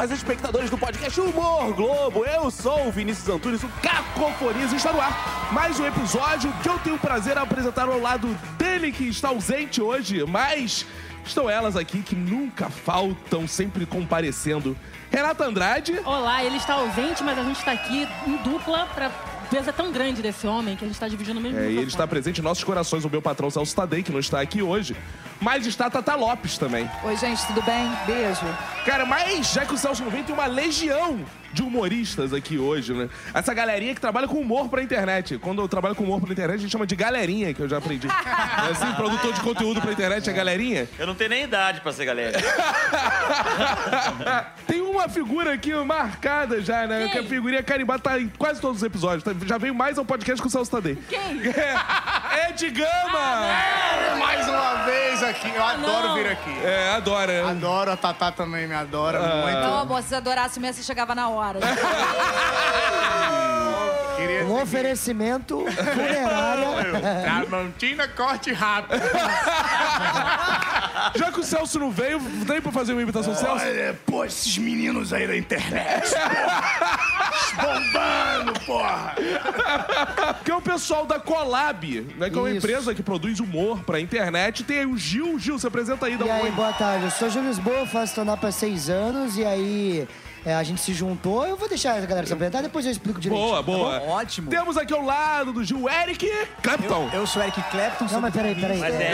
salve, espectadores do podcast Humor Globo. Eu sou o Vinícius Antunes, o Cacofonias, e está no ar mais um episódio que eu tenho o prazer de apresentar ao lado dele, que está ausente hoje, mas estão elas aqui que nunca faltam, sempre comparecendo. Renata Andrade. Olá, ele está ausente, mas a gente está aqui em dupla para peso é tão grande desse homem que a gente está dividindo o mesmo É, e ele está presente em nossos corações, o meu patrão Celso Tadei, que não está aqui hoje. Mas está Tata Lopes também. Oi, gente, tudo bem? Beijo. Cara, mas já que o Celso não vem, tem uma legião de humoristas aqui hoje, né? Essa galerinha que trabalha com humor pra internet. Quando eu trabalho com humor pra internet, a gente chama de galerinha, que eu já aprendi. É assim, produtor de conteúdo pra internet é galerinha. Eu não tenho nem idade pra ser galera. Tem uma figura aqui marcada já, né? Quem? Que a figurinha carimbada tá em quase todos os episódios. Tá- Já veio mais ao podcast com o Celso Tadei. Quem? É, Ed Gama! Mais uma vez aqui, eu adoro não. vir aqui. É, adora. Adoro, a Tatá também me adora Não, muito. amor, se adorasse mesmo, você chegava na Um oferecimento funerário. Tramontina corte rápido. Já que o Celso não veio, tem pra fazer uma imitação do Celso? Olha, pô, esses meninos aí da internet. Bombando, porra. Que é o pessoal da Collab, né? Que é uma Isso. empresa que produz humor pra internet. Tem aí o Gil. Gil, se apresenta aí, dá E um aí, oi. boa tarde. Eu sou Júlio Lisboa, faço stand-up há seis anos e aí é, a gente se juntou. Eu vou deixar a galera se apresentar, depois eu explico direito. Boa, boa. Tá Ótimo. Temos aqui ao lado do Gil Eric Clapton. Eu sou Eric Clapton. Não, sou mas peraí, peraí. Mas é,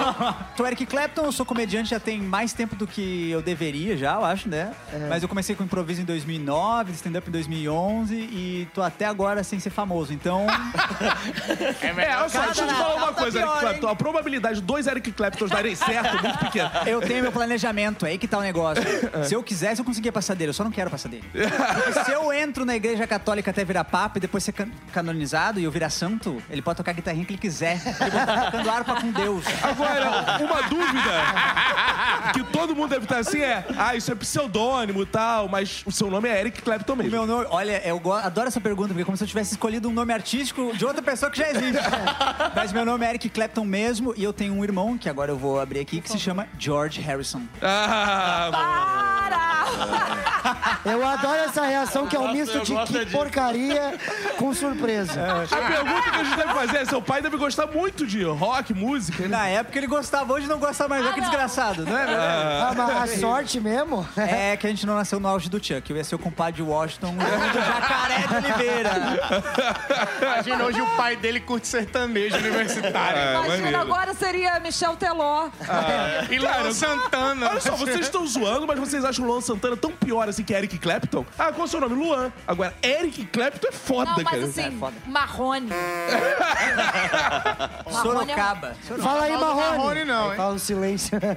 Sou Eric Clapton, eu sou comediante já tem mais tempo do que eu deveria já, eu acho, né? Mas eu comecei com improviso em 2009, stand-up em 2011 e tô até agora sem ser famoso. Então, É É, melhor olha só, deixa eu te falar uma tá coisa, pior, Eric Clapton. A probabilidade de dois Eric Claptons darem certo é muito pequena. eu tenho meu planejamento, é aí que tá o negócio. Se eu quisesse, eu conseguia passar dele, eu só não quero passar dele. Porque se eu entro na igreja católica até virar papa e depois ser can- canonizado e eu virar santo, ele pode tocar a guitarrinha que ele quiser. Ele pode estar tocando harpa com Deus. Agora, uma dúvida que todo mundo deve estar assim é: ah, isso é pseudônimo e tal, mas o seu nome é Eric Clapton mesmo. Meu nome, olha, eu adoro essa pergunta, porque é como se eu tivesse escolhido um nome artístico de outra pessoa que já existe. Mas meu nome é Eric Clapton mesmo, e eu tenho um irmão, que agora eu vou abrir aqui, que se chama George Harrison. Ah, Eu adoro essa reação que é um misto de que porcaria com surpresa. a pergunta que a gente deve fazer é: seu pai deve gostar muito de rock, música, né? Na época ele gostava, hoje não gosta mais, olha que desgraçado, não é verdade? Ah, mas a sorte mesmo. É que a gente não nasceu no auge do Chuck, eu ia ser o compadre de Washington, o do Jacaré de Oliveira. Imagina, hoje o pai dele curte sertanejo universitário. É, Imagina, maneiro. agora seria Michel Teló. E Luan Santana. Olha só, vocês estão zoando, mas vocês acham o Luan Santana tão pior assim que Eric Clapton? Ah, qual é o seu nome? Luan. Agora, Eric Clapton é foda, Não, cara. mas assim, Marrone. Sorocaba. Fala aí, Marrone. Marrone não, hein? Fala o silêncio.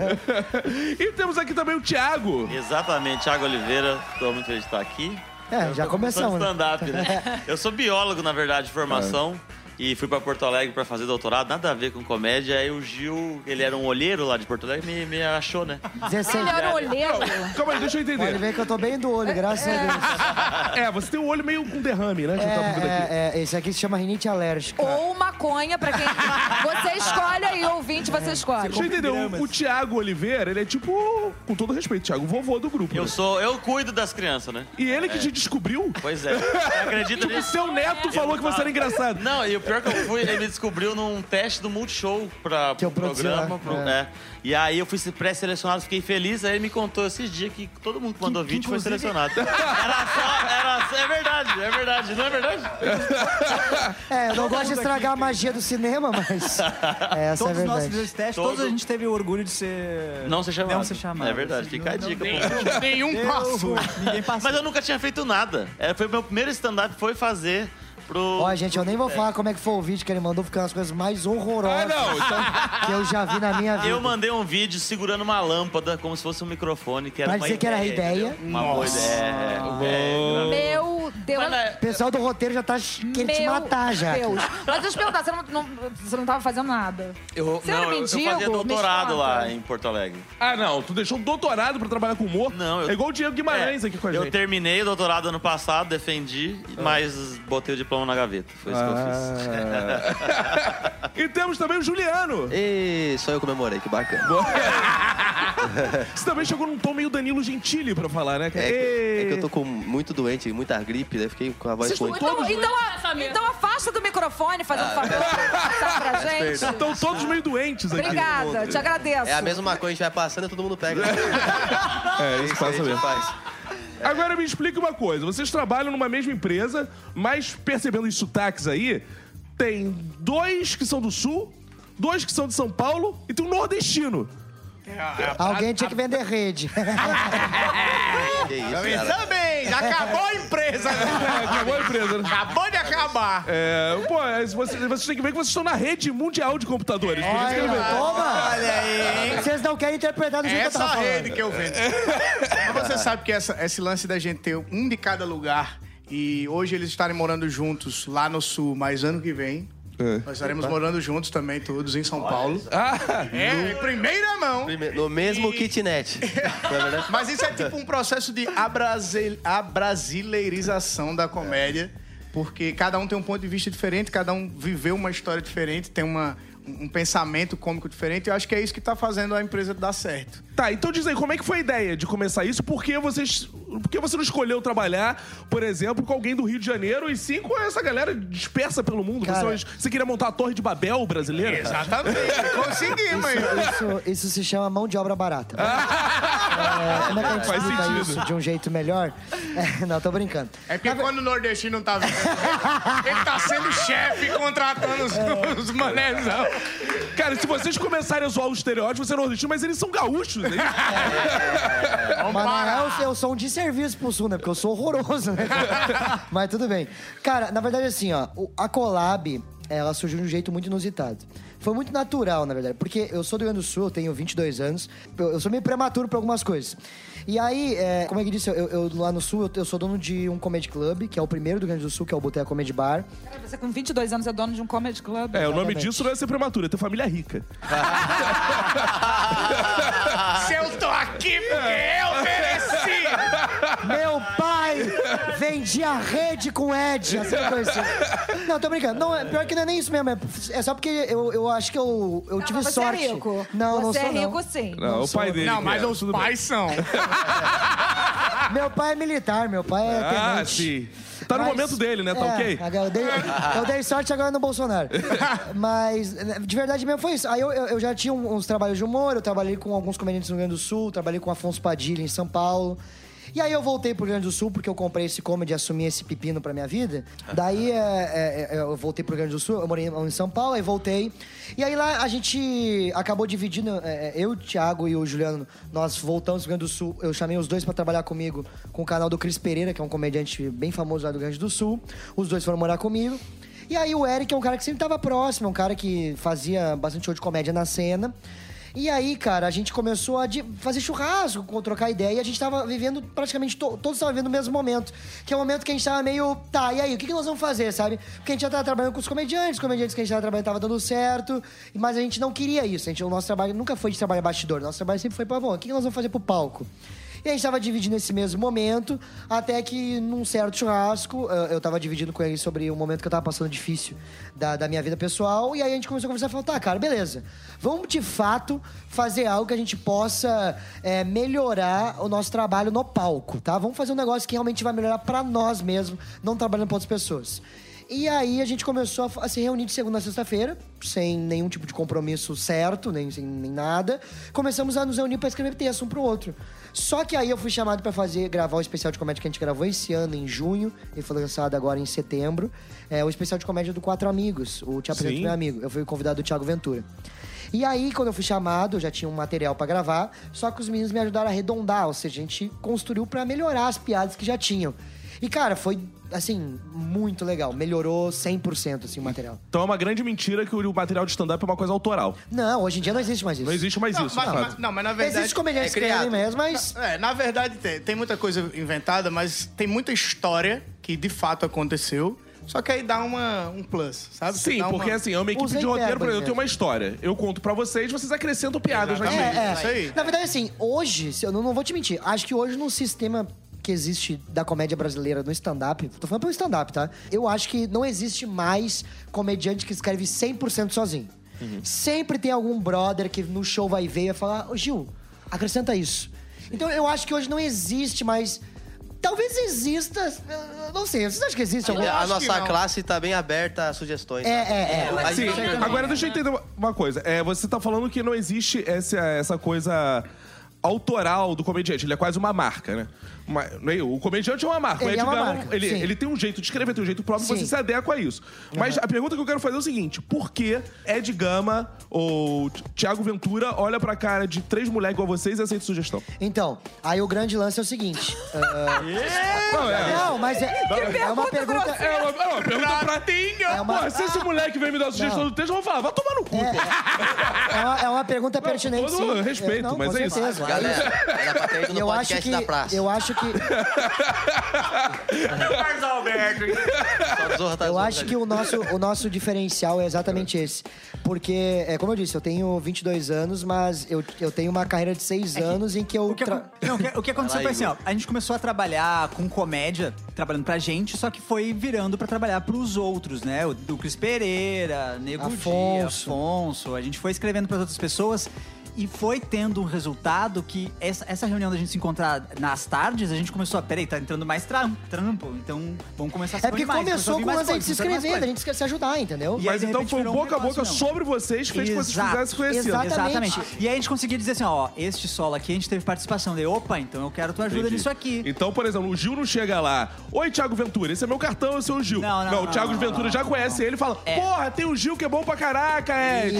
E temos aqui também o Thiago. exatamente, Thiago Oliveira. Tô muito feliz de estar aqui. É, já começamos. de né? stand-up, né? Eu sou biólogo, na verdade, de formação. E fui pra Porto Alegre pra fazer doutorado, nada a ver com comédia. Aí o Gil, ele era um olheiro lá de Porto Alegre, me, me achou, né? 16. Ele era olheiro. Calma aí, deixa eu Pode entender. ver que eu tô bem do olho, graças a Deus. É, você tem o olho meio com derrame, né? Eu. É, é, é, esse aqui se chama rinite alérgica. Ou maconha, pra quem... Você escolhe aí, ouvinte, você escolhe. Deixa eu entender, o, o Thiago Oliveira, ele é tipo, com todo respeito, Thiago, o vovô do grupo. Eu né? sou, eu cuido das crianças, né? E ele que te descobriu? Pois é. Acredita Tipo, nisso? seu neto falou que você era engraçado. Não, e o pior que eu fui, ele me descobriu num teste do Multishow pra, Que eu programa. pro- é. é. E aí eu fui pré-selecionado, fiquei feliz. Aí ele me contou esses dias que todo mundo que mandou vídeo foi selecionado. Era só, era só- É verdade, é verdade, não é verdade? É, eu não gosto de estragar a magia do cinema, mas. É, essa é Todos os nossos verdade. testes, Todo- todos a gente teve o orgulho de ser... Não ser chamado. Não ser chamado. É verdade, fica a dica. Nenhum passou. ruim, Ninguém passou. Mas eu nunca tinha feito nada. É, foi o meu primeiro stand-up, foi fazer pro... Ó, gente, eu nem vou falar como é que foi o vídeo que ele mandou, porque é uma das coisas mais horrorosas Ah, não, então... que eu já vi na minha vida. Eu mandei um vídeo segurando uma lâmpada, como se fosse um microfone, que era Pra uma dizer que era a ideia. entendeu? Uma boa ideia. É, Meu Deus. Mas, né, O pessoal do roteiro já tá querendo te Meu matar já. Deus. Mas deixa eu te perguntar, você não, não- você não tava fazendo nada. eu, Você não, era eu- eu mendigo? fazia Me doutorado lá em Porto Alegre. Ah, não, tu deixou um doutorado pra trabalhar com humor? Não, eu- É igual o Diego Guimarães É, aqui com a eu gente. terminei o doutorado ano passado, defendi, mas botei o diploma na gaveta. Foi isso que eu fiz. Ah. e temos também o Juliano. E só eu comemorei, que bacana. Você também chegou num tom meio Danilo Gentili pra falar, né? É que, é que eu tô com muito doente, muita gripe, daí fiquei com a voz estão Então, então, a- então afasta do microfone, faz um favor, passar pra gente. Estão todos meio doentes aqui. Obrigada, te agradeço. É a mesma coisa, a gente vai passando e todo mundo pega. É, isso Isso aí passa a gente mesmo. faz. Agora me explica uma coisa. Vocês trabalham numa mesma empresa, mas percebendo os sotaques aí, tem dois que são do Sul, dois que são de São Paulo e tem um nordestino. Alguém tinha que vender rede. Que isso, já acabou a empresa. É, acabou a empresa, né? Acabou de acabar. É, pô, é, vocês, vocês têm que ver que vocês estão na rede mundial de computadores. Por isso que eu Olha, toma! Olha aí. Vocês não querem interpretar do jeito que eu Essa tava falando. rede que eu vendo. Mas você sabe que essa- esse lance da gente ter um de cada lugar e hoje eles estarem morando juntos lá no sul, mas ano que vem. Nós estaremos morando juntos também, todos em São Paulo. Ah, É, em primeira mão. Prime- No mesmo kitnet. É verdade? Mas isso é tipo um processo de abrasil- abrasileirização da comédia, porque cada um tem um ponto de vista diferente, cada um viveu uma história diferente, tem uma, um pensamento cômico diferente. E eu acho que é isso que tá fazendo a empresa dar certo. Tá, então diz aí, como é que foi a ideia de começar isso? Por que, vocês, por que você não escolheu trabalhar, por exemplo, com alguém do Rio de Janeiro e sim com essa galera dispersa pelo mundo? Cara- Você, você queria montar a Torre de Babel brasileira? Exatamente. Conseguimos, hein? Isso, isso se chama mão de obra barata. É, como é que a gente Faz sentido. isso de um jeito melhor? É, não, tô brincando. É porque quando o nordestino não tá vendo, ele tá sendo chefe contratando os, os manezão. Cara, se vocês começarem a zoar o estereótipo, você é nordestino, mas eles são gaúchos, hein? Vamos Mas na parar. real, eu sou um desserviço pro Sul, né? Porque eu sou horroroso, né? Mas tudo bem. Cara, na verdade, assim, ó, a collab, ela surgiu de um jeito muito inusitado. Foi muito natural, na verdade, porque eu sou do Rio Grande do Sul, eu tenho 22 anos, eu, eu sou meio prematuro pra algumas coisas. E aí, é, como é que disse, eu, eu- lá no Sul, eu, eu sou dono de um comedy club, que é o primeiro do Rio Grande do Sul, que é o Boteco Comedy Bar. Você com 22 anos é dono de um comedy club. É, o nome Exatamente. disso não é ser prematuro, é ter família rica. Se eu tô aqui porque eu mereci. Meu pai vendia rede com Ed, assim conheci. Não, tô brincando. Não, é, pior que não é nem isso mesmo. É, é só porque eu, eu acho que eu, eu tive você sorte. é rico. Não, não você sou, é não. rico, sim. Não, o sou, pai dele. Não, que mas é, os tudo pais são. Meu pai é militar, meu pai é Ah, tenente. sim. Tá no Mas- momento dele, né? Tá é, ok? agora Eu dei, eu dei sorte agora no Bolsonaro. Mas, de verdade mesmo, foi isso. Aí eu, eu, eu já tinha um- uns trabalhos de humor, eu trabalhei com alguns comediantes no Rio Grande do Sul, trabalhei com Afonso Padilha em São Paulo. E aí eu voltei pro Rio Grande do Sul porque eu comprei esse comedy e assumi esse pepino pra minha vida. Daí é, é, é, eu voltei pro Rio Grande do Sul, eu morei em São Paulo, aí voltei. E aí lá a gente acabou dividindo, é, é, eu, o Thiago e o Juliano, nós voltamos pro Rio Grande do Sul. Eu chamei os dois pra trabalhar comigo com o canal do Cris Pereira, que é um comediante bem famoso lá do Rio Grande do Sul. Os dois foram morar comigo. E aí o Eric é um cara que sempre tava próximo, é um cara que fazia bastante show de comédia na cena. E aí, cara, a gente começou a fazer churrasco, co- trocar ideia, e a gente tava vivendo praticamente, to- todos estavam vivendo o mesmo momento. Que é o momento que a gente tava meio, tá, e aí, o que, que nós vamos fazer, sabe? Porque a gente já tava trabalhando com os comediantes, os comediantes que a gente tava trabalhando tava dando certo, mas a gente não queria isso. A gente, o nosso trabalho nunca foi de trabalho bastidor, nosso trabalho sempre foi pra, bom, o que, que nós vamos fazer pro palco? E a gente tava dividindo esse mesmo momento, até que num certo churrasco, eu eu tava dividindo com ele sobre o momento que eu tava passando difícil da, da minha vida pessoal, e aí a gente começou a conversar e falou, tá, cara, beleza. Vamos de fato fazer algo que a gente possa é, melhorar o nosso trabalho no palco, tá? Vamos fazer um negócio que realmente vai melhorar pra nós mesmos, não trabalhando pra outras pessoas. E aí a gente começou a, a se reunir de segunda a sexta-feira, sem nenhum tipo de compromisso certo, nem, sem, nem nada. Começamos a nos reunir pra escrever texto um pro outro. Só que aí eu fui chamado pra fazer, gravar o especial de comédia que a gente gravou esse ano, em junho, e foi lançado agora em setembro. É o especial de comédia do Quatro Amigos, o Te Apresento Sim. Meu Amigo. Eu fui convidado do Thiago Ventura. E aí, quando eu fui chamado, eu já tinha um material pra gravar, só que os meninos me ajudaram a arredondar, ou seja, a gente construiu pra melhorar as piadas que já tinham. E, cara, foi, assim, muito legal. Melhorou 100%, assim, o material. Então é uma grande mentira que o material de stand-up é uma coisa autoral. Não, hoje em dia não existe mais isso. Não existe mais Não, isso, mas, mas- não, mas na verdade. Existe comediantes é que criado. mesmo, mas... É, na verdade tem, tem muita coisa inventada, mas tem muita história que de fato aconteceu. Só que aí dá uma, um plus, sabe? Sim, dá porque uma... assim, é uma equipe Usem de roteiro, por exemplo, eu tenho uma história. Eu conto pra vocês, vocês acrescentam piadas na Exatamente. minha. É, é. Isso aí. Na verdade, assim, hoje, se eu não, não vou te mentir, acho que hoje no sistema que existe da comédia brasileira no stand-up, tô falando pelo stand-up, tá? Eu acho que não existe mais comediante que escreve 100% sozinho. Sempre tem algum brother que no show vai ver e vai falar, ô Gil, acrescenta isso. Então eu acho que hoje não existe mais. Talvez exista. Não sei, vocês acham que existe algum? A nossa classe tá bem aberta a sugestões. É, é, é. A Sim, agora deixa eu entender uma- uma coisa. É, você tá falando que não existe essa, essa coisa autoral do comediante. Ele é quase uma marca, né? Uma- não é? o comediante é uma marca. Ele o é uma Edgar, marca, ele, sim. ele tem um jeito de escrever, tem um jeito próprio, Sim. você se adequa a isso. Mas a pergunta que eu quero fazer é o seguinte: por que Ed Gama ou Thiago Ventura olha pra cara de três moleques igual vocês e aceita sugestão? Então, aí o grande lance é o seguinte. ah, Não, é. não, mas é, é uma pergunta. É uma, é uma pergunta pra... É uma- Porra, se esse moleque vem me dar sugestão Não. do texto, eu vou falar, vai tomar no cu, pô. É uma, é uma pergunta pertinente, todo sim. respeito, não, mas com é isso. Galera, era pra ter ido E no eu acho podcast que. da praça. Eu acho que. Só Zorra tá Eu acho que o nosso, o nosso diferencial é exatamente esse. Porque, é, como eu disse, eu tenho 22 anos, mas eu, eu tenho uma carreira de 6 anos em que eu. O que, tra- não, o que- o que aconteceu foi assim, ó. A gente começou a trabalhar com comédia, trabalhando pra gente, só que foi virando pra trabalhar pros outros, né? O do Cris Pereira, Nego Afonso. Afonso. A gente foi escrevendo pras outras pessoas e foi tendo um resultado que essa, essa reunião da gente se encontrar nas tardes, a gente começou a. Peraí, tá entrando mais trampo, trampo. Então vamos começar a se É porque mais, começou com o se a vir mais inscrever, coisas. gente quer se ajudar, entendeu? E aí, Mas então repente, foi o um boca a boca mesmo. sobre vocês que fez que vocês fizessem conhecido. Exatamente. E aí a gente conseguia dizer assim, ó, este solo aqui a gente teve participação. Daí, opa, então eu quero tua ajuda Entendi. nisso aqui. Então, por exemplo, o Gil não chega lá. Oi, Thiago Ventura, esse é meu cartão, esse é o Gil. Não, não, o não, Thiago não, Ventura não, já não, conhece ele e fala: É. Porra, tem o Gil que é bom pra caraca, Ed.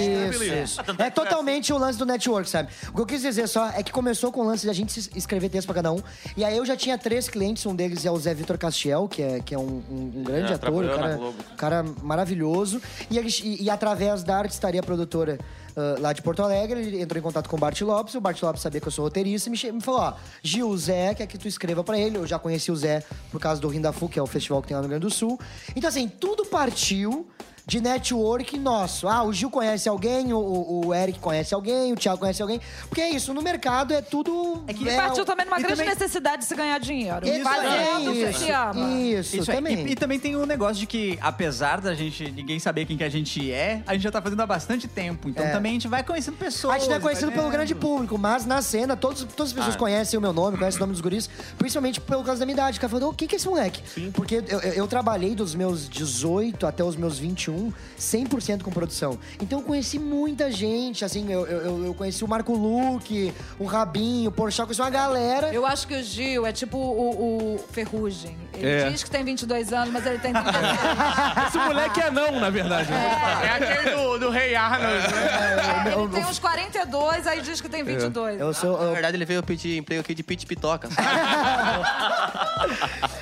Isso. É totalmente o lance do network, sabe? O que eu quis dizer só é que começou com o lance de a gente escrever texto pra cada um. E aí eu já tinha três clientes, um deles é o Zé Vitor Castiel, que é, que é um, um- grande Já ator, um cara, cara maravilhoso. E, e- e através da Arte Estaria Produtora ah, lá de Porto Alegre, ele entrou em contato com o Bart Lopes, o Bart Lopes sabia que eu sou roteirista e me, me falou, ó, Gil, o Zé quer que tu escreva pra ele. Eu já conheci o Zé por causa do Rindafu, que é o festival que tem lá no Rio Grande do Sul. Então, assim, tudo partiu de network nosso. Ah, o Gil conhece alguém, o, o- o Eric conhece alguém, o Thiago conhece alguém. Porque é isso, no mercado é tudo... É que E partiu também numa grande também- necessidade de se ganhar dinheiro. Isso, Fazendo o que isso, se ama. Isso, Isso, é. também. E, e também tem o negócio de que, apesar da gente ninguém saber quem que a gente é, a gente já tá fazendo há bastante tempo. Então É. também a gente vai conhecendo pessoas. A gente não é conhecido pelo grande público, mas na cena, todos, todas as pessoas conhecem o meu nome, conhecem o nome dos guris, principalmente pelo causa da minha idade. O cara falou, "Ô, quem que é esse moleque? Porque eu, eu- eu trabalhei dos meus 18 até os meus 21, 100% com produção. Então eu conheci muita gente, assim, eu, eu- eu, conheci o Marco Luque, o Rabinho, o Porchat, conheci uma galera. Eu acho que o Gil é tipo o, o Ferrugem. Ele É. diz que tem 22 anos, mas ele tem 36. Esse moleque é não, na verdade. É aquele do, do Rei Arnold, né? ele tem uns 42, aí diz que tem 22. Eu sou... Na eu- verdade, ele veio pedir emprego aqui de pit pitoca.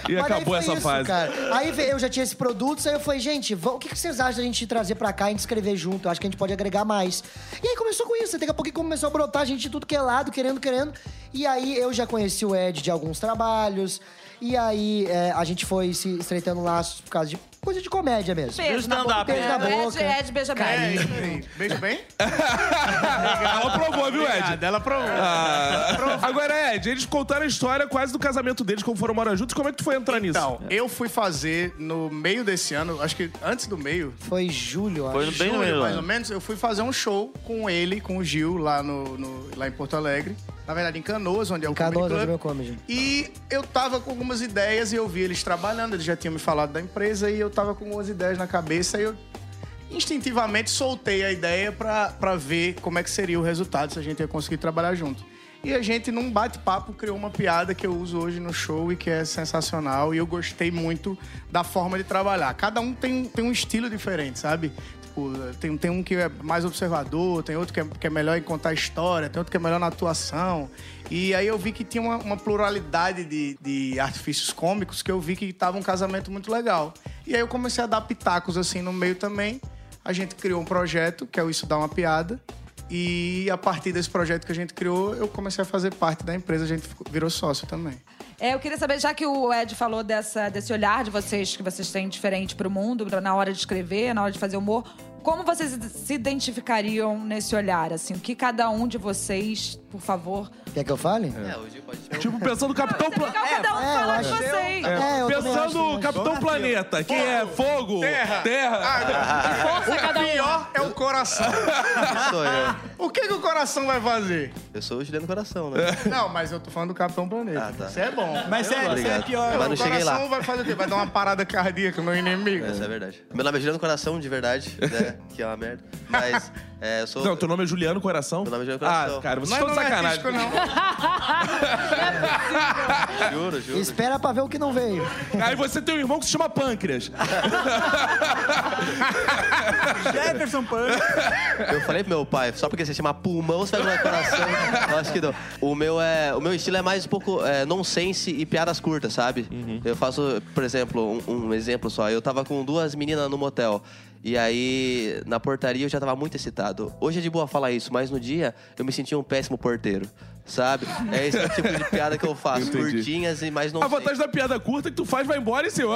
E Mas acabou essa isso, fase. Cara. Aí eu já tinha esse produto, aí eu falei, gente, o que vocês acham da gente trazer pra cá e a escrever junto? Eu acho que a gente pode agregar mais. E aí começou com isso, daqui a pouco começou a brotar gente de tudo que é lado, querendo, querendo. E aí eu já conheci o Ed de alguns trabalhos. E aí é, a gente foi se estreitando laços por causa de coisa de comédia mesmo. Beijo na boca. stand-up, Beijo na Ed, boca. Ed, beija bem. É isso aí. Beijo bem? Ela provou, viu, Ed? Obrigado, ela provou. Ah, agora, Ed, eles contaram a história quase do casamento deles, como foram morar juntos. Como é que tu foi entrar nisso? Então, eu fui fazer no meio desse ano, acho que antes do meio, Foi julho, Foi acho. no- Bem no julho, meio mais ou menos, eu fui fazer um show com ele, com o Gil, lá, no, no- lá em Porto Alegre. Na verdade, em Canoas, onde é o Canoas, Comedy é Club. meu comedy. E eu tava com algumas ideias e eu vi eles trabalhando, eles já tinham me falado da empresa e eu tava com algumas ideias na cabeça e eu instintivamente soltei a ideia pra, pra ver como é que seria o resultado se a gente ia conseguir trabalhar junto. E a gente, num bate-papo, criou uma piada que eu uso hoje no show e que é sensacional. E eu gostei muito da forma de trabalhar. Cada um tem, tem um estilo diferente, sabe? Tipo, tem, tem um que é mais observador, tem outro que é, que é melhor em contar história, tem outro que é melhor na atuação. E aí eu vi que tinha uma, uma pluralidade de, de artifícios cômicos que eu vi que tava um casamento muito legal. E aí eu comecei a dar pitacos assim no meio também. A gente criou um projeto, que é o Isso Dá Uma Piada. E a partir desse projeto que a gente criou, eu comecei a fazer parte da empresa, a gente virou sócio também. É, eu queria saber, já que o Ed falou dessa, desse olhar de vocês, que vocês têm diferente pro mundo, na hora de escrever, na hora de fazer humor, como vocês se identificariam nesse olhar? Assim, o que cada um de vocês, por favor. Quer que eu fale? É, hoje pode ser. Tipo, pensando Capitão Planeta. Cada um é, de vocês. É, Pensando Capitão Planeta, que é fogo, terra. Força coração. Sou eu. O que, que o coração vai fazer? Eu sou o Juliano Coração, né? Não, mas eu tô falando do Capitão Planeta. Ah, tá. Isso é bom. Mas Eu é, isso é Obrigado. pior. Mas não o cheguei lá. coração vai fazer o quê? Vai dar uma parada cardíaca no inimigo? Essa é verdade. Meu nome é Juliano Coração, de verdade, né? Que é uma merda. Mas é, eu sou. Não, teu nome é Juliano Coração? Meu nome é Juliano Coração. Ah, cara, vocês Não é estão de nome sacanagem. artístico, não. Juro, juro. Espera pra ver o que não veio. Aí você tem um irmão que se chama Pâncreas. Jefferson Pan. Eu falei pro meu pai, só porque você chama pulmão, você vai no coração. Eu acho que não. O meu, é, o meu estilo é mais um pouco é, nonsense e piadas curtas, sabe? Eu faço, por exemplo, um, um exemplo só. Eu tava com duas meninas no motel. E aí, na portaria, eu já tava muito excitado. Hoje é de boa falar isso, mas no dia eu me sentia um péssimo porteiro. Sabe? É esse o tipo de piada que eu faço. Entendi. Curtinhas e mais A nonsense. vantagem da piada curta é que tu faz, vai embora e se... Oh!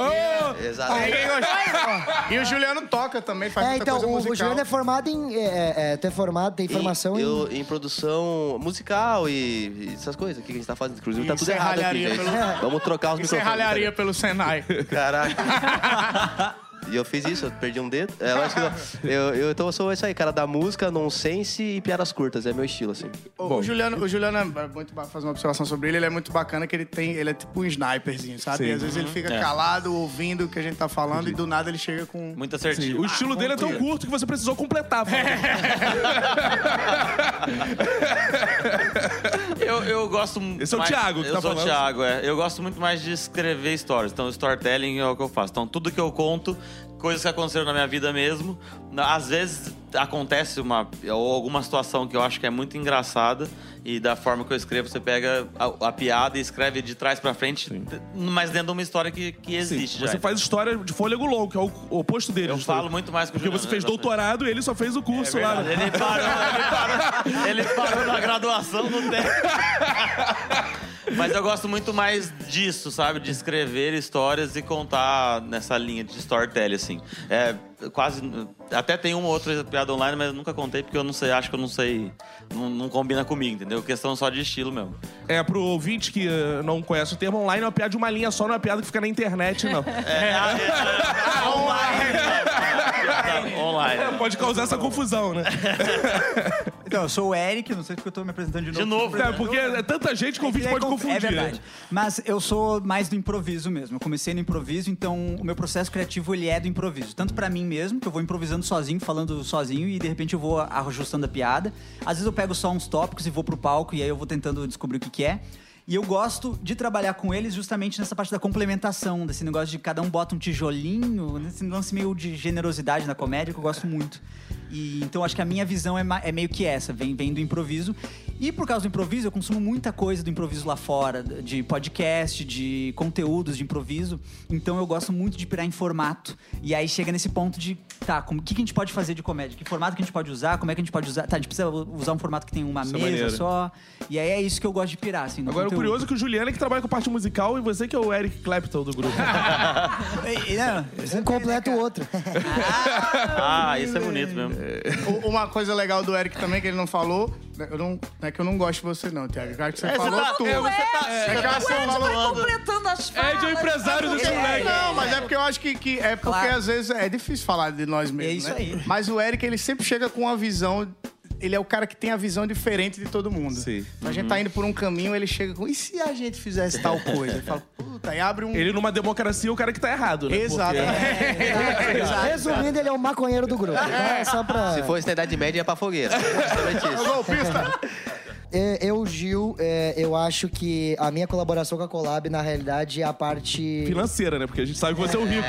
Exato. Aí, quem gosta- E o Juliano toca também, faz É, muita então, coisa o, musical. o Juliano é formado em. É, é, é, tu é formado, tem formação em, em. eu, em produção musical e, e essas coisas. O que a gente tá fazendo? Inclusive, tá Isso tudo é errado aqui, pelo- Vamos trocar os Isso é microfones. ralharia pelo Senai. Caraca. E eu fiz isso, eu perdi um dedo. É, eu acho que não. Eu, eu, então eu sou isso aí, cara, da música, nonsense e piadas curtas. É meu estilo, assim. O, o Juliano, o Juliano é muito ba- fazer uma observação sobre ele, ele é muito bacana que ele tem, ele é tipo um sniperzinho, sabe? Sim. Às vezes ele fica É. calado, ouvindo o que a gente tá falando e do nada ele chega com Muito assertivo. o estilo dele é tão curto que você precisou completar. Eu, eu gosto Esse é o mais- Thiago que Eu tá sou falando. o Thiago, é. Eu gosto muito mais de escrever histórias. Então, storytelling é o que eu faço. Então, tudo que eu conto, coisas que aconteceram na minha vida mesmo. Às vezes acontece uma ou alguma situação que eu acho que é muito engraçada e da forma que eu escrevo, você pega a, a piada e escreve de trás pra frente, mas dentro de uma história que, que Sim, existe você faz história de fôlego longo, que é o oposto dele. Eu falo muito mais que o Porque Juliano, você fez né, doutorado e ele só fez o curso lá. né? Ele parou, ele parou, ele parou na graduação no tempo. Mas eu gosto muito mais disso, sabe? De escrever histórias e contar nessa linha de storytelling, assim. É, quase. Até tem uma ou outra piada online, mas eu nunca contei porque eu não sei, acho que eu não sei. Não, não combina comigo, entendeu? Questão só de estilo mesmo. É, pro ouvinte que eh, não conhece o termo online, é uma piada de uma linha só, não é uma piada que fica na internet, não. É, é, é, online. online. Pode causar essa confusão, né? Então, eu sou o Eric, não sei porque eu tô me apresentando de novo. De novo, É, porque é tanta gente que o ouvinte É pode conf- confundir. É verdade. Mas eu sou mais do improviso mesmo. Eu comecei no improviso, então o meu processo criativo ele é do improviso. Tanto pra mim mesmo, que eu vou improvisando sozinho, falando sozinho e de repente eu vou ajustando a piada. Às vezes eu pego só uns tópicos e vou pro palco e aí eu vou tentando descobrir o que, que é. E eu gosto de trabalhar com eles justamente nessa parte da complementação, desse negócio de cada um bota um tijolinho, nesse lance meio de generosidade na comédia que eu gosto muito. E, então acho que a minha visão é, é meio que essa, vem, vem do improviso. E por causa do improviso, eu consumo muita coisa do improviso lá fora, de podcast, de conteúdos de improviso. Então eu gosto muito de pirar em formato. E aí chega nesse ponto de, tá, como- o que, que a gente pode fazer de comédia? Que formato que a gente pode usar? Como é que a gente pode usar? Tá, a gente precisa usar um formato que tem uma Isso mesa só. E aí é isso que eu gosto de pirar, assim. no Agora, o conteúdo. curioso é que o Juliano é que trabalha com parte musical e você que é o Eric Clapton do grupo. Não, Um completa o outro. Ah, isso é bonito mesmo. O- Uma coisa legal do Eric também que ele não falou, né, eu não, não é que eu não gosto de você não, Thiago. Eu acho que você falou tá- tudo. é, você tá- É você que você falou Vai completando as falas. É de um empresário desse moleque. Não, mas é porque eu acho que, que é porque Claro. às vezes é difícil falar de nós mesmos. É isso né? aí. Mas o Eric, ele sempre chega com uma visão. Ele é o cara que tem a visão diferente de todo mundo. Sim. A gente tá indo por um caminho, ele chega com. E se a gente fizesse tal coisa? Ele fala, aí abre um. Ele, numa democracia, é o cara que tá errado, né? Exato. Resumindo, ele é o maconheiro do grupo. É só pra. Se fosse na Idade Média, ia pra fogueira. Justamente isso. Golpista! É, Eu, Gil, é, eu acho que a minha colaboração com a Collab, na realidade, é a parte. Financeira, né? Porque a gente sabe que você é um rico.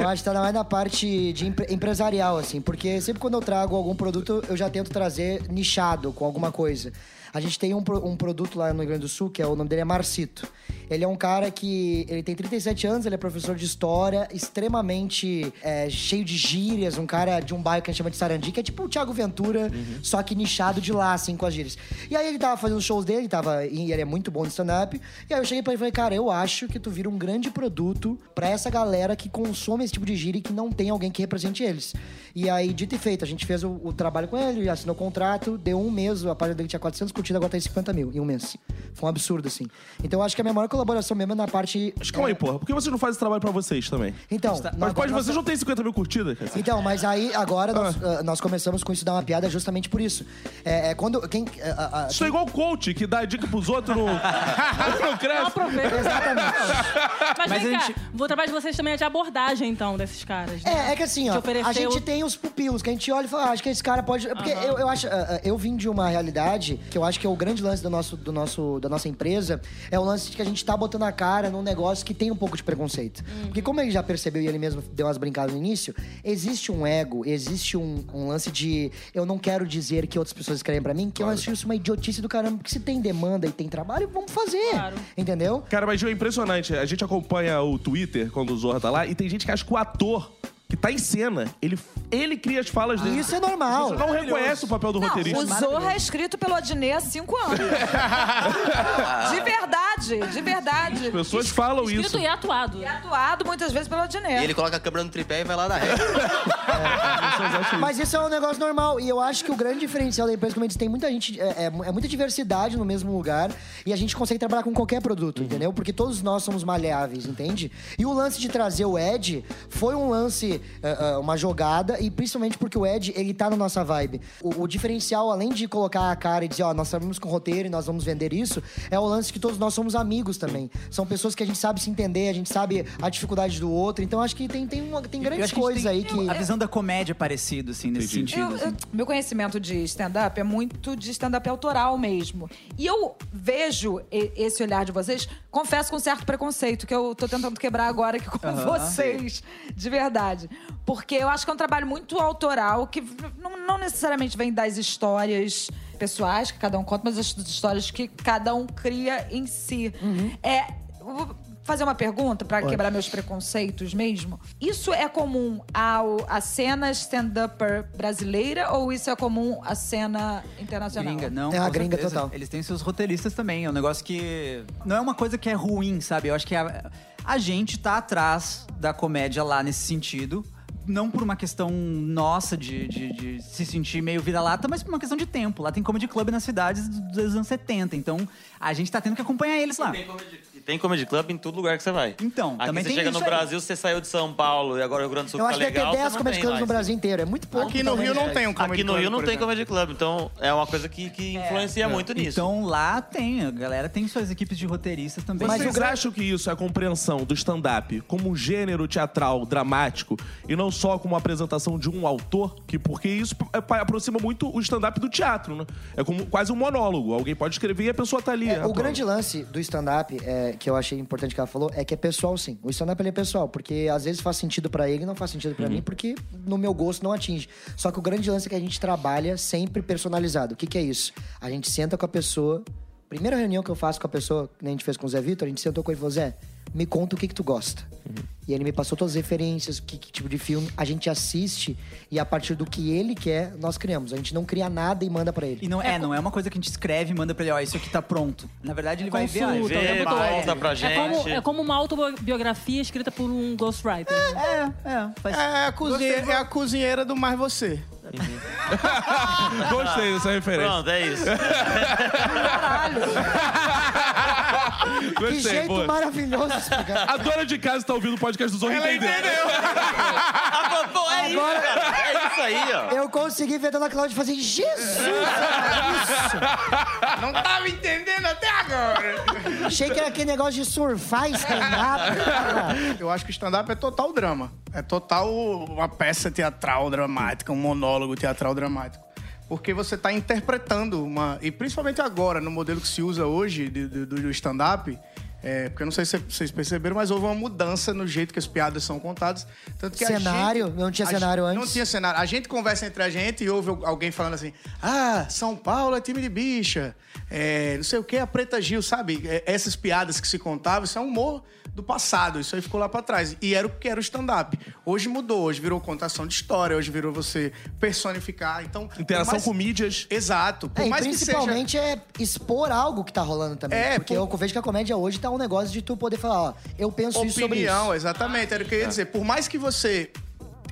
Eu acho que tá mais na parte de empre- empresarial, assim. Porque sempre quando eu trago algum produto, eu já tento trazer nichado com alguma coisa. A gente tem um, um produto lá no Rio Grande do Sul, que é o nome dele é Marcito. Ele é um cara que. Ele tem 37 anos, ele é professor de história, extremamente é, cheio de gírias, um cara de um bairro que a gente chama de Sarandi, que é tipo o Thiago Ventura, só que nichado de lá, assim, com as gírias. E aí ele tava fazendo os shows dele, tava, e ele é muito bom de stand-up. E aí eu cheguei pra ele e falei, cara, eu acho que tu vira um grande produto pra essa galera que consome esse tipo de gíria e que não tem alguém que represente eles. E aí, dito e feito, a gente fez o, o trabalho com ele, assinou o contrato, deu um mês, a página dele tinha 400 curtidas, agora tá em 50 mil em um mês. Foi um absurdo, assim. Então eu acho que a minha maior colaboração mesmo é na parte. Mas calma aí, porra. Por que vocês não fazem esse trabalho pra vocês também? Então, Mas nós- pode, nós- vocês não têm 50 mil curtidas, cara. Então, mas aí agora nós, ah, nós começamos com isso dar uma piada justamente por isso. É, é quando. Quem, ah, ah, Isso é igual o coach que dá dica pros outros no, no cresce. Aproveita. Exatamente. Mas, Mas vem a cá, gente- o trabalho de vocês também é de abordagem, então, desses caras. né? É, é que assim, ó, a gente o- tem os pupilos, que a gente olha e fala, ah, acho que esse cara pode. Porque eu, eu acho. ah, ah, eu vim de uma realidade que eu acho que é o grande lance do nosso, do nosso, da nossa empresa, é o lance de que a gente tá botando a cara num negócio que tem um pouco de preconceito. Porque como ele já percebeu e ele mesmo deu umas brincadas no início, existe um ego, existe um, um lance de eu não quero dizer que outras pessoas escrevem pra mim, que eu acho isso uma idiotice do caramba, porque se tem demanda e tem trabalho, vamos fazer. Claro. Entendeu? Cara, mas Gil, é impressionante. A gente acompanha o Twitter quando o Zorra tá lá e tem gente que acha que o ator tá em cena, ele, ele cria as falas dele. Isso é normal. Você não reconhece o papel do Não, roteirista. o Zorra é escrito pelo Adnet há cinco anos. de verdade, de verdade. As pessoas falam Escrito isso. e atuado. E atuado muitas vezes pelo Adnet. E ele coloca a câmera no tripé e vai lá na reta. Mas isso é um negócio normal. E eu acho que o grande diferencial da empresa, como eu disse, tem muita gente, é, é- é muita diversidade no mesmo lugar. E a gente consegue trabalhar com qualquer produto, entendeu? Porque todos nós somos maleáveis, entende? E o lance de trazer o Ed foi um lance, é, uma jogada. E principalmente porque o Ed, ele tá na nossa vibe. O, o diferencial, além de colocar a cara e dizer, ó, nós trabalhamos com roteiro e nós vamos vender isso, é o lance que todos nós somos amigos também. São pessoas que a gente sabe se entender, a gente sabe a dificuldade do outro. Então acho que tem, tem, uma, tem Eu grandes coisas tem aí que. A visão da comédia é parecida, assim, nesse sentido. Eu- eu- assim. meu conhecimento de stand-up é muito de stand-up autoral mesmo. E eu vejo esse olhar de vocês, confesso com certo preconceito, que eu tô tentando quebrar agora aqui com Aham. vocês, de verdade. Porque eu acho que é um trabalho muito autoral, que não, não necessariamente vem das histórias pessoais que cada um conta, mas as histórias que cada um cria em si. É. eu vou Fazer uma pergunta pra quebrar meus preconceitos mesmo. Isso é comum ao, à cena stand-upper brasileira ou isso é comum à cena internacional? Gringa, não. É a gringa certeza. total. Eles têm seus roteiristas também. É um negócio que. Não é uma coisa que é ruim, sabe? Eu acho que a, a gente tá atrás da comédia lá nesse sentido. Não por uma questão nossa de, de, de se sentir meio vira-lata, mas por uma questão de tempo. Lá tem comedy club nas cidades dos anos 70. Então a gente tá tendo que acompanhar eles lá. Tem comedy, tem comedy club em todo lugar que você vai. Então, Aqui também você tem chega isso no aí. Brasil, você saiu de São Paulo e agora o Rio Grande do Sul Eu tá acho que legal. ter você 10 não comedy tem clubs no. Brasil inteiro. É muito pouco. Aqui no também. Rio não tem um comedy Aqui no club, Rio não tem comedy club, então é uma coisa que, que influencia muito nisso. Então lá tem, a galera tem suas equipes de roteiristas também. Mas o vocês acham que isso é a compreensão do stand-up como um gênero teatral dramático e não só como uma apresentação de um autor? Que, porque isso é, aproxima muito o stand-up do teatro, né? É como quase um monólogo. Alguém pode escrever e a pessoa tá ali. É, o atuando. grande lance do stand-up, é, que eu achei importante que ela falou, é que é pessoal sim. O stand-up ele é pessoal, porque às vezes faz sentido pra ele e não faz sentido pra mim, porque no meu gosto não atinge. Só que o grande lance é que a gente trabalha sempre personalizado. O que, que é isso? A gente senta com a pessoa. Primeira reunião que eu faço com a pessoa, que nem a gente fez com o Zé Vitor, a gente sentou com ele e falou: Zé, me conta o que, que tu gosta. E ele me passou todas as referências, que, que tipo de filme. A gente assiste e a partir do que ele quer, nós criamos. A gente não cria nada e manda pra ele. E não é, não é uma coisa que a gente escreve e manda pra ele, ó, isso aqui tá pronto. Na verdade, ele vai ver, Consulta, vê, o tempo todo. volta pra gente. É como, é como uma autobiografia escrita por um ghostwriter. É, é, faz É a, cozinheira, é a cozinheira do Mais Você. Gostei dessa referência. Pronto, é isso. Que jeito boa. maravilhoso explicar. A dona de casa tá ouvindo o podcast do Zorro e entendeu. Ah, pô, é isso, Agora- cara. É isso aí, ó. Eu consegui ver a dona Cláudia fazer Jesus! Isso! Não tava entendendo até agora. Achei que era aquele negócio de surfar stand-up. Eu acho que o stand-up é total drama. É total uma peça teatral dramática, um monólogo teatral dramático. Porque você está interpretando uma. E principalmente agora, no modelo que se usa hoje de- do, do stand-up. É, porque eu não sei se vocês perceberam, mas houve uma mudança no jeito que as piadas são contadas. Tanto que a Cenário? gente- Não tinha a cenário gente- Não antes? tinha cenário. A gente conversa entre a gente e ouve alguém falando assim: Ah, São Paulo é time de bicha. É, não sei o que, a Preta Gil, sabe? É, essas piadas que se contavam, isso é um humor do passado. Isso aí ficou lá pra trás. E era o que era o stand-up. Hoje mudou, hoje virou contação de história, hoje virou você personificar. Então, Interação mais- com mídias. Exato. Por É, mais que seja. principalmente é expor algo que tá rolando também. É, porque por- eu vejo que a comédia hoje tá um negócio de tu poder falar, ó, eu penso isso sobre opinião, isso. exatamente. Era o que eu ia dizer. Por mais que você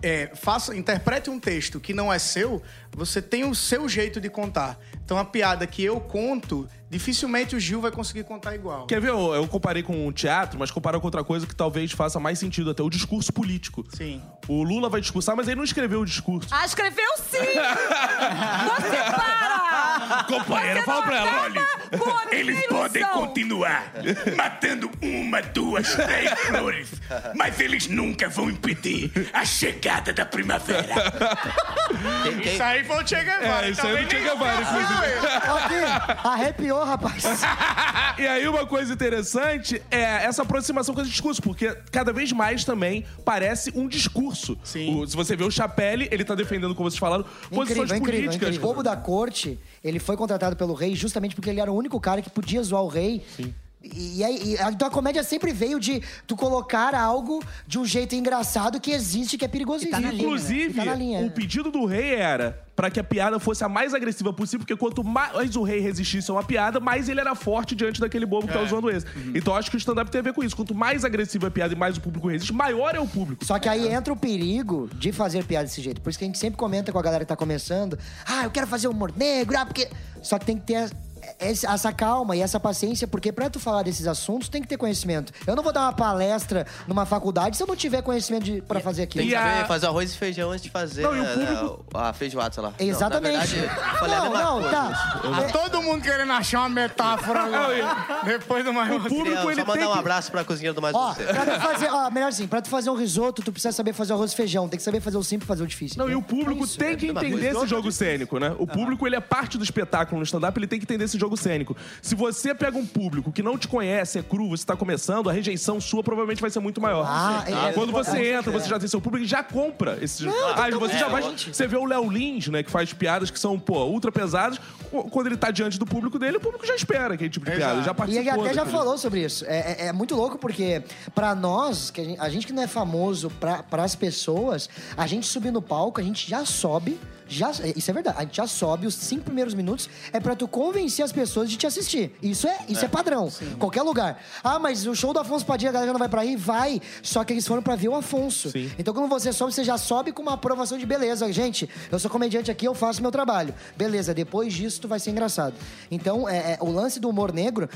é, faça, interprete um texto que não é seu, você tem o seu jeito de contar. Então a piada que eu conto, dificilmente o Gil vai conseguir contar igual. Quer ver? Eu, eu comparei com o teatro, mas comparar com outra coisa que talvez faça mais sentido até, o discurso político. Sim. O Lula vai discursar, mas ele não escreveu o discurso. Ah, escreveu sim! Você para! Companheira, Você fala pra ela, olha. Eles podem continuar matando uma, duas, três flores, mas eles nunca vão impedir a chegada da primavera. Isso aí foi o Che Guevara. É, isso aí é do Che Guevara, inclusive. Aqui, arrepiou, rapaz. E aí, uma coisa interessante é essa aproximação com esse discurso, porque cada vez mais também parece um discurso. Sim. O- se você vê o Chapelle, ele tá defendendo, como vocês falaram, posições Incrível, incrível, políticas. incrível. O bobo da corte, ele foi contratado pelo rei justamente porque ele era o único cara que podia zoar o rei. Sim. E, aí, e a, então a comédia sempre veio de tu colocar algo de um jeito engraçado que existe, que é perigoso. E tá na linha, Inclusive, E tá linha, o né? pedido do rei era pra que a piada fosse a mais agressiva possível, porque quanto mais o rei resistisse a uma piada, mais ele era forte diante daquele bobo que tá usando esse. Então acho que o stand-up tem a ver com isso. Quanto mais agressiva a piada e mais o público resiste, maior é o público. Só que aí entra o perigo de fazer piada desse jeito. Por isso que a gente sempre comenta com a galera que tá começando: ah, eu quero fazer humor negro, ah, porque. Só que tem que ter essa calma e essa paciência, porque pra tu falar desses assuntos tem que ter conhecimento. Eu não vou dar uma palestra numa faculdade se eu não tiver conhecimento de, pra fazer aquilo. Tem que a- saber fazer arroz e feijão antes de fazer Não, né, público- a feijoada, sei lá. Não, Exatamente. na verdade, a não, mesma não, coisa. tá. Todo mundo querendo achar uma metáfora. Depois do mais O público, ele só mandar tem um que- abraço pra cozinheira do Mais Ó, Você. pra tu fazer, ó, melhor assim, pra tu fazer um risoto, tu precisa saber fazer arroz e feijão. Tem que saber fazer o simples e fazer o difícil. Não, e o público É isso. tem que mesma entender esse jogo cênico, né? O público, ele é parte do espetáculo no stand-up, ele tem que entender esse jogo cênico. Se você pega um público que não te conhece, é cru, você tá começando, a rejeição sua provavelmente vai ser muito maior. Ah, é, Quando você é, entra, você já tem seu público e já compra esse. ah, você já vai. Você vê o Léo Lins, né, que faz piadas que são, pô, ultra pesadas. Quando ele tá diante do público dele, o público já espera aquele tipo de piada. Já E ele até já falou sobre isso. É, é- é muito louco porque, pra nós, que a gente, a gente que não é famoso pra, pras pessoas, a gente subir no palco, a gente já sobe. Já, isso é verdade. A gente já sobe os cinco primeiros minutos é pra tu convencer as pessoas de te assistir. Isso é, isso é, padrão. Qualquer lugar. Ah, mas o show do Afonso Padilha, a galera não vai pra aí? Vai. Só que eles foram pra ver o Afonso. Sim. Então, quando você sobe, você já sobe com uma aprovação de beleza. Gente, eu sou comediante aqui, eu faço meu trabalho. Beleza, depois disso tu vai ser engraçado. Então, é, é, o lance do humor negro.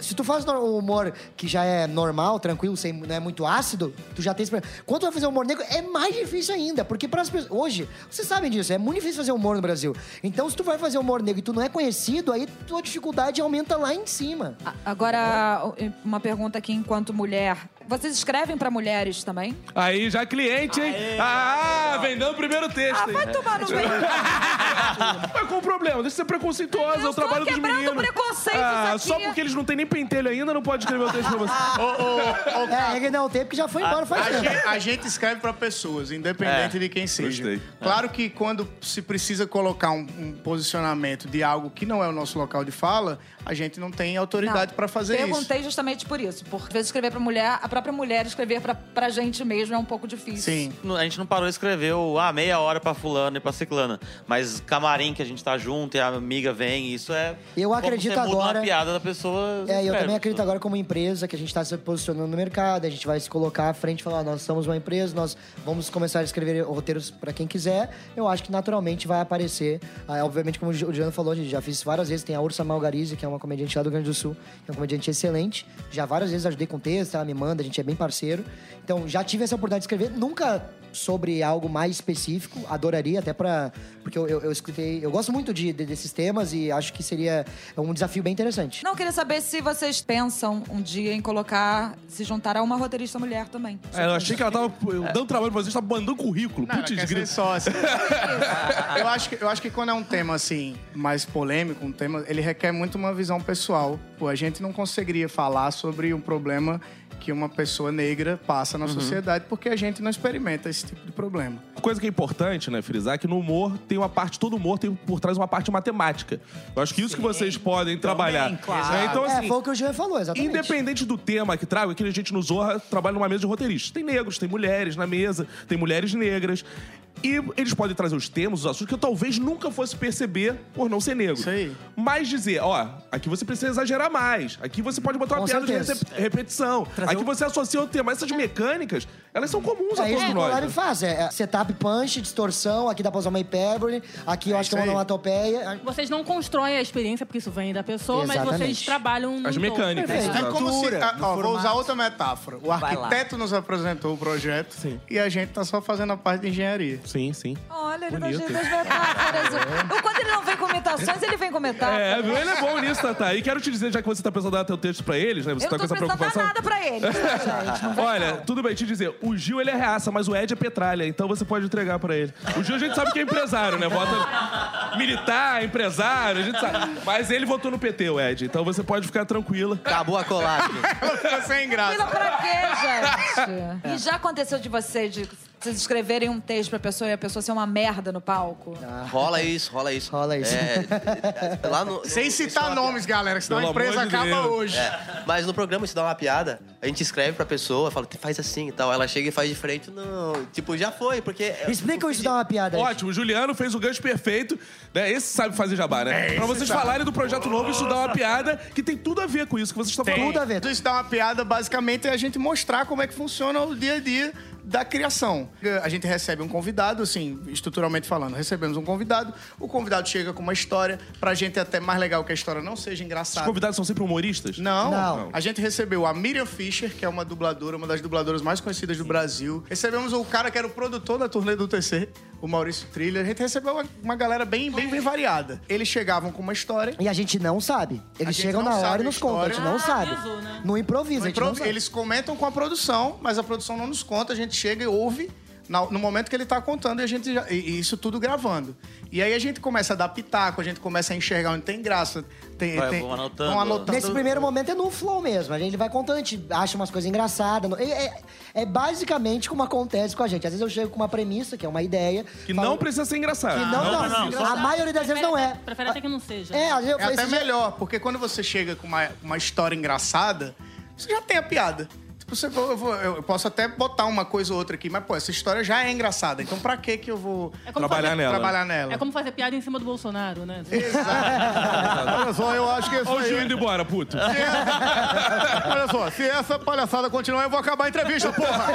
Se tu faz o humor que já é normal, tranquilo, sem, não é muito ácido, tu já tem experiência. Quando tu vai fazer humor negro, é mais difícil ainda. Porque para as pessoas. Hoje, vocês sabem disso, é muito difícil fazer humor no Brasil. Então, se tu vai fazer humor negro e tu não é conhecido, aí tua dificuldade aumenta lá em cima. Agora, uma pergunta aqui enquanto mulher. Vocês escrevem pra mulheres também? Aí, já cliente, hein? Ah, vendendo o primeiro texto. Ah, hein? vai tomar no meio. Mas qual o problema? Deixa de ser preconceituosa, é Eu o trabalho dos quebrando meninos. preconceitos ah, aqui. Só porque eles não têm nem pentelho ainda, não pode escrever o texto pra você. É, ele não tem porque já foi embora faz A tempo. gente, a gente escreve pra pessoas, independente É, de quem seja. gostei. Claro que quando se precisa colocar um, um posicionamento de algo que não é o nosso local de fala, a gente não tem autoridade Não, pra fazer isso. Perguntei justamente por isso. Por às vezes escrever pra mulher, a própria mulher escrever pra, pra gente mesmo é um pouco difícil. Sim. Não- A gente não parou de escrever o, ah, meia hora pra fulano e pra ciclana. Mas camarim que a gente tá junto e a amiga vem, isso é... Eu acredito agora- uma piada da pessoa... É, eu escreve. também acredito agora como empresa que a gente está se posicionando no mercado, a gente vai se colocar à frente e falar, nós somos uma empresa, nós vamos começar a escrever roteiros para quem quiser. Eu acho que naturalmente vai aparecer. Ah, obviamente, como o Juliano falou, a gente já fiz várias vezes, tem a Ursa Malgarize, que é uma comediante lá do Rio Grande do Sul, que é uma comediante excelente. Já várias vezes ajudei com texto, ela me manda, a gente é bem parceiro. Então, já tive essa oportunidade de escrever, nunca sobre algo mais específico, adoraria até para porque eu, eu, eu escutei, eu gosto muito de, de- desses temas e acho que seria um desafio bem interessante. Não, eu queria saber se vocês pensam um dia em colocar, se juntar a uma roteirista mulher também. É, eu achei que ela tava eu, dando trabalho pra vocês, tava mandando currículo. Não, Putz, quer ser grito. sócia. eu, acho que, eu acho que quando é um tema assim, mais polêmico, um tema, ele requer muito uma visão pessoal. Pô, a gente não conseguiria falar sobre um problema que uma pessoa negra passa na sociedade porque a gente não experimenta esse tipo de problema. Coisa que é importante, né, frisar, que no humor tem uma parte, todo humor tem por trás uma parte matemática. Eu acho que isso que vocês podem trabalhar. claro. É, então, é, assim, foi o que o Jean falou, exatamente. Independente do tema que trago, aqui a gente no Zorra trabalha numa mesa de roteiristas. Tem negros, tem mulheres na mesa, tem mulheres negras. E eles podem trazer os temas, os assuntos que eu talvez nunca fosse perceber por não ser negro. Isso aí. Mas dizer, ó, aqui você precisa exagerar mais. Aqui você pode botar uma Com piada certeza. de repetição. Trazer aqui o- você associa o tema. Essas mecânicas, Elas são comuns a É isso todos que o nós. Collab né? faz. É é setup punch, distorção, aqui dá pra usar uma hipérbole, aqui eu acho que é uma isso aí. onomatopeia. Vocês não constroem a experiência, porque isso vem da pessoa, mas Exatamente. vocês trabalham no As mecânicas. Perfeito. É exato. como se. Ah, ó, vou usar outra metáfora. O Vai lá. arquiteto nos apresentou o projeto Sim. e a gente tá só fazendo a parte de engenharia. Sim, sim. Olha, ele tá Bonito. cheio das metáforas. Eu, Quando ele não vem com imitações, ele vem com metáforas. É? Ele é bom nisso, Tatá. E quero te dizer, já que você tá pensando em dar teu texto pra eles, né? Você Eu tá não com essa preocupação. nada pra ele, tá, gente? Não Olha, não. tudo bem te dizer, o Gil ele é reaça, mas o Ed é petralha, então você pode entregar pra ele. O Gil a gente sabe que é empresário, né? Vota militar, empresário, a gente sabe. Mas ele votou no PT, o Ed, então você pode ficar tranquila. Acabou a. Fica sem graça. Tranquila pra quê, gente? E já aconteceu de vocês, de vocês escreverem um texto pra pessoa e a pessoa ser uma merda no palco? rola isso, rola isso. Rola isso. É, é, lá no, Sem citar nomes, galera, que senão Pelo a empresa de acaba Deus. hoje. É, mas no programa isso dá uma piada, a gente escreve pra pessoa, fala, faz assim e tal. Ela chega e faz de frente, não. Tipo, já foi, porque. Explica isso dá uma piada. aí. Ótimo, o Juliano fez o gancho perfeito, né? Esse sabe fazer jabá, né? É, pra vocês sabe. falarem do projeto novo, isso dá uma piada que tem tudo a ver com isso que vocês estão falando. Tudo a ver. Tudo isso dá uma piada, basicamente, é a gente mostrar como é que funciona o dia a dia da criação. A gente recebe um convidado, assim, estruturalmente falando, recebemos um convidado, o convidado chega com uma história, pra gente é até mais legal que a história não seja Os engraçada. convidados são sempre humoristas? Não. Não. A gente recebeu a Miriam Fischer, que é uma dubladora, uma das dubladoras mais conhecidas do Brasil. Recebemos o cara que era o produtor da turnê do TC, o Maurício Trilha. A gente recebeu uma, uma galera bem, bem, bem variada. Eles chegavam com uma história. E a gente não sabe. Eles gente chegam não na sabe hora e a nos contam. A gente não história. sabe. Ah, avisou, né? No improviso, a gente não sabe. Eles comentam com a produção, mas a produção não nos conta, a gente chega e ouve no momento que ele tá contando e a gente já- e, isso tudo gravando. E aí a gente começa a dar pitaco, a gente começa a enxergar onde tem graça. Tem, Vai, tem, vão anotando. vão anotando. Nesse primeiro momento é no flow mesmo. A gente vai contando, a gente acha umas coisas engraçadas. É, é- é basicamente como acontece com a gente. Às vezes eu chego com uma premissa, que é uma ideia. Que falo- não precisa ser engraçado. Que não, não. não, a maioria das vezes não é. Prefere até que não seja. É, às vezes eu É até melhor, porque quando você chega com uma, uma história engraçada, você já tem a piada. Você, eu, vou- eu posso até botar uma coisa ou outra aqui, mas, pô, essa história já é engraçada. Então, pra que que eu vou É Trabalhar fazer, nela. trabalhar nela? É como fazer piada em cima do Bolsonaro, né? Olha só, eu acho que isso Olha o. Gil indo embora, puto. Olha só, se essa palhaçada continuar, eu vou acabar a entrevista, porra!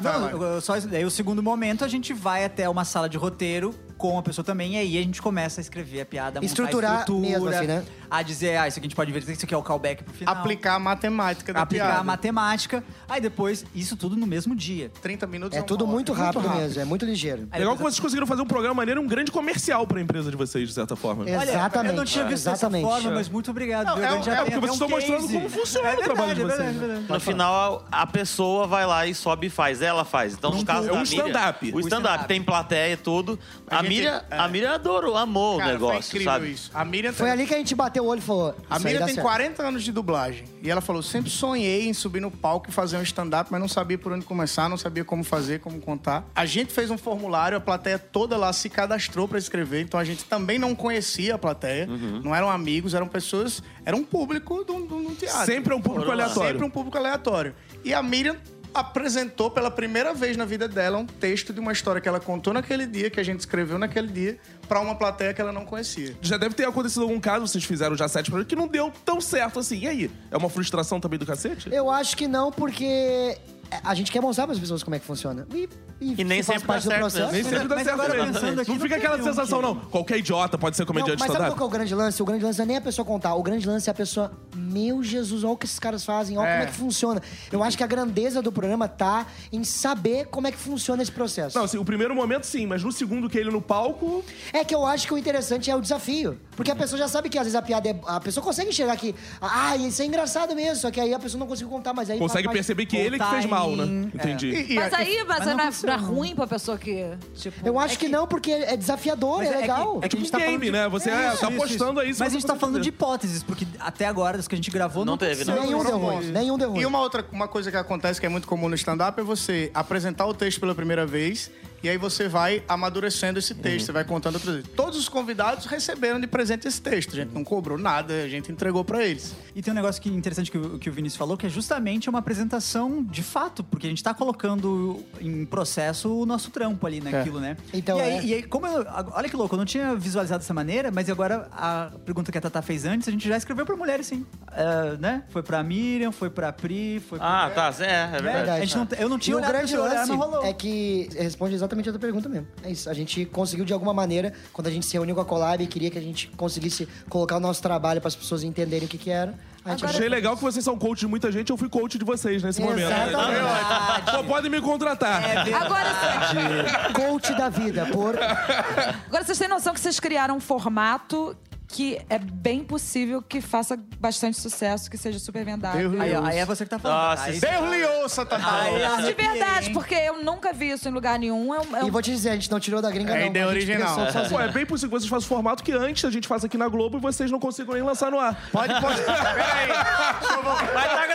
Não, eu- eu só, daí o segundo momento a gente vai até uma sala de roteiro com a pessoa também, e aí a gente começa a escrever a piada, montar a Estruturar estrutura, mesmo, assim, né? A dizer, ah, isso aqui a gente pode ver, isso aqui é o callback pro final. Aplicar a matemática da aplicar piada. a matemática. Aí depois, isso tudo no mesmo dia. 30 minutos É uma tudo hora. muito rápido mesmo, é muito ligeiro. Aí Legal que vocês conseguiram fazer um programa maneiro um grande comercial pra empresa de vocês, de certa forma. É. Olha, Exatamente, eu não tinha visto exatamente. dessa forma, mas muito obrigado. Não, é A é porque até vocês um estão mostrando como funciona é o trabalho verdade, de é vocês, verdade, né? é verdade. No final, a pessoa vai lá e sobe e faz. Ela faz. Então, no caso é um da stand-up. O stand-up. Tem plateia e tudo. A, gente- Miriam, é. a Miriam adorou, amou Cara, o negócio, foi incrível sabe? isso. A Miriam Foi tem- ali que a gente bateu o olho e falou. A "Isso aí Miriam dá tem certo." 40 anos de dublagem. E ela falou: sempre sonhei em subir no palco e fazer um stand-up, mas não sabia por onde começar, não sabia como fazer, como contar. A gente fez um formulário, a plateia toda lá se cadastrou pra escrever, então a gente também não conhecia a plateia. Não eram amigos, eram pessoas. Era um público de um, de um teatro. Sempre é um público Foram lá. aleatório. Sempre um público aleatório. E a Miriam apresentou pela primeira vez na vida dela um texto de uma história que ela contou naquele dia, que a gente escreveu naquele dia, pra uma plateia que ela não conhecia. Já deve ter acontecido algum caso, vocês fizeram já sete que não deu tão certo assim. E aí? É uma frustração também do cacete? Eu acho que não, porque a gente quer mostrar para as pessoas como é que funciona. E, E nem se faz sempre parte dá do certo, processo. né? Nem sempre dá certo agora mesmo. pensando aqui, Não não fica aquela sensação, que- não. Qualquer idiota pode ser Não, comediante mas sabe qual que é o grande lance? O grande lance não é nem a pessoa contar. O grande lance é a pessoa, meu Jesus, olha o que esses caras fazem, olha como é que funciona. Eu acho que a grandeza do programa tá em saber como é que funciona esse processo. Não, assim, o primeiro momento sim, mas no segundo que ele no palco. É que eu acho que o interessante é o desafio. Porque a pessoa já sabe que às vezes a piada é. A pessoa consegue enxergar que. Ah, isso é engraçado mesmo. Só que aí a pessoa não conseguiu contar, mas aí. Consegue faz- perceber que ele que fez mal, né? em- Entendi. E- e Mas aí, mas, mas não, não é, funciona. não é ruim pra pessoa que, tipo... Eu acho é que, não, porque é desafiador, Mas é, legal. É que a gente um tá game, falando de... né? Você é, tá apostando aí, se Mas a você gente tá falando de hipóteses, porque até agora, das que a gente gravou, não, teve, não. Nenhum deu ruim. Nenhum deu ruim. E uma outra uma coisa que acontece que é muito comum no stand-up é você apresentar o texto pela primeira vez E aí você vai amadurecendo esse texto, você vai contando outras vezes. Todos os convidados receberam de presente esse texto. A gente não cobrou nada, a gente entregou pra eles. E tem um negócio que interessante que o, que o Vinícius falou, que é justamente uma apresentação de fato, porque a gente tá colocando em processo o nosso trampo ali naquilo, né? Então, e aí, é. e aí, como eu, olha que louco, eu não tinha visualizado dessa maneira, mas agora a pergunta que a Tata fez antes, a gente já escreveu pra mulheres, sim. É, né? Foi pra Miriam, foi pra Pri, foi pra... Ah, tá. É, é verdade. A gente não- eu não tinha e o olhado grande pra olhar, lance não rolou. é que responde exatamente a tua pergunta mesmo. É isso. A gente conseguiu de alguma maneira, quando a gente se reuniu com a Collab e queria que a gente conseguisse colocar o nosso trabalho para as pessoas entenderem o que, que era. A gente Achei legal que vocês são coach de muita gente, eu fui coach de vocês nesse momento. Exatamente. Pô, podem me contratar. Agora, Coach da vida, por. agora vocês têm noção que vocês criaram um formato que é bem possível que faça bastante sucesso, que seja super vendável. Deus Aí, ó, aí é você que tá falando. Nossa, aí, Deus lhe ouça, Lopes. ó. De verdade, porque eu nunca vi isso em lugar nenhum. É um- é E vou te dizer, a gente não tirou da gringa, É não. ideia a gente original. Pô, é bem possível que vocês façam o formato que antes a gente faz aqui na Globo e vocês não consigam nem lançar no ar. Pode, pode. Peraí. Eu. Mas tá